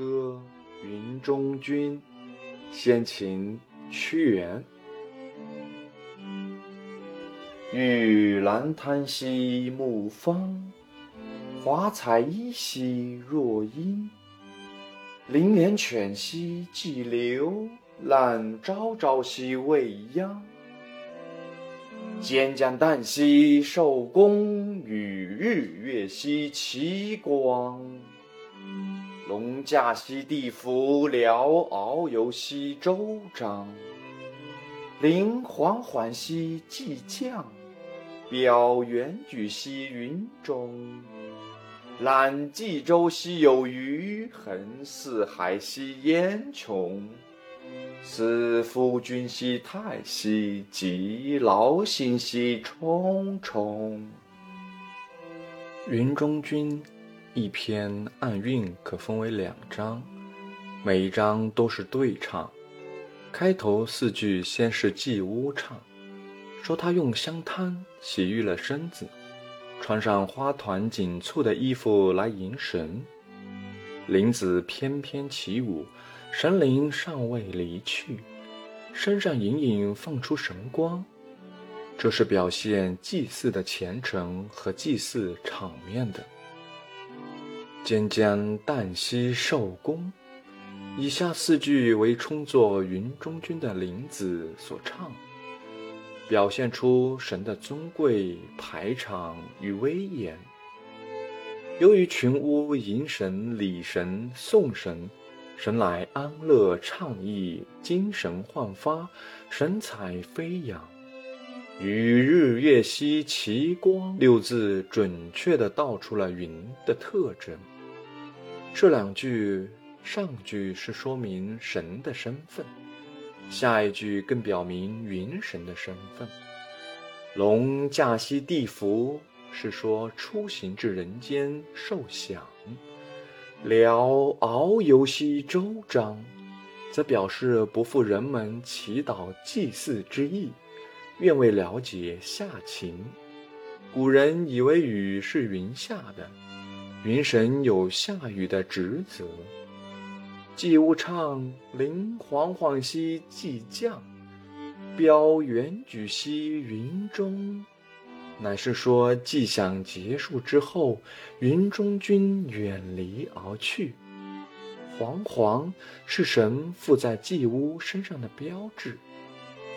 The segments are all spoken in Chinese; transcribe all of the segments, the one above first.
歌·云中君，先秦·屈原。玉兰潭兮木芳，华彩依兮若英。灵连犬兮激流，兰昭昭兮未央。蒹葭旦兮寿宫，与日月兮齐光。龙驾兮地服，辽遨游兮周章。灵缓缓兮既降。表远举兮云中，览冀州兮有余，横四海兮烟穷。思夫君兮太息，及劳心兮忡忡。云中君一篇按韵可分为两章，每一章都是对唱。开头四句先是祭巫唱。说他用香汤洗浴了身子，穿上花团锦簇的衣服来迎神。林子翩翩起舞，神灵尚未离去，身上隐隐放出神光，这是表现祭祀的虔诚和祭祀场面的。渐渐旦夕寿宫，以下四句为充作云中君的林子所唱。表现出神的尊贵、排场与威严。由于群巫迎神、礼神、送神，神来安乐畅意，精神焕发，神采飞扬。与日月兮齐光六字准确地道出了云的特征。这两句上句是说明神的身份。下一句更表明云神的身份。龙驾兮地凫，是说出行至人间受享；辽遨游兮周章，则表示不负人们祈祷祭祀之意，愿为了解下情。古人以为雨是云下的，云神有下雨的职责。祭巫唱，灵惶惶兮既降，表远举兮云中，乃是说祭享结束之后，云中君远离而去。惶惶是神附在祭巫身上的标志，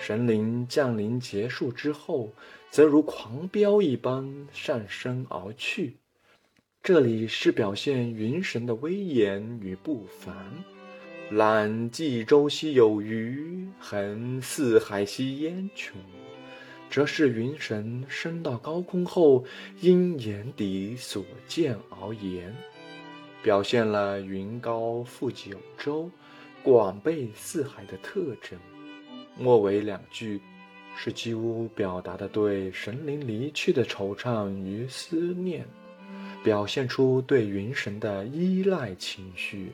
神灵降临结束之后，则如狂飙一般上升而去。这里是表现云神的威严与不凡。览冀州兮有余，横四海兮烟穹，则是云神升到高空后，因眼底所见而言，表现了云高覆九州、广被四海的特征。末尾两句是几乎表达的对神灵离去的惆怅与思念，表现出对云神的依赖情绪。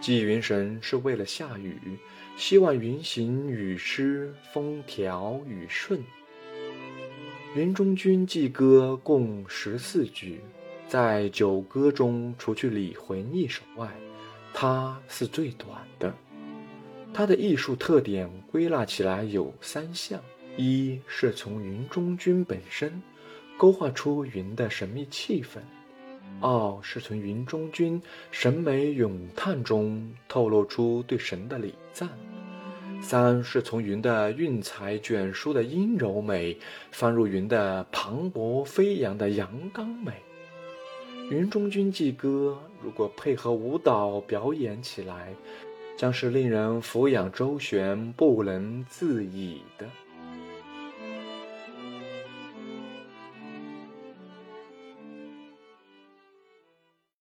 祭云神是为了下雨，希望云行雨施，风调雨顺。云中君祭歌共十四句，在九歌中，除去礼魂一首外，它是最短的。它的艺术特点归纳起来有三项：一是从云中君本身勾画出云的神秘气氛。二是从云中君审美咏叹中透露出对神的礼赞；三是从云的韵彩卷舒的阴柔美，翻入云的磅礴飞扬的阳刚美。云中君祭歌如果配合舞蹈表演起来，将是令人俯仰周旋、不能自已的。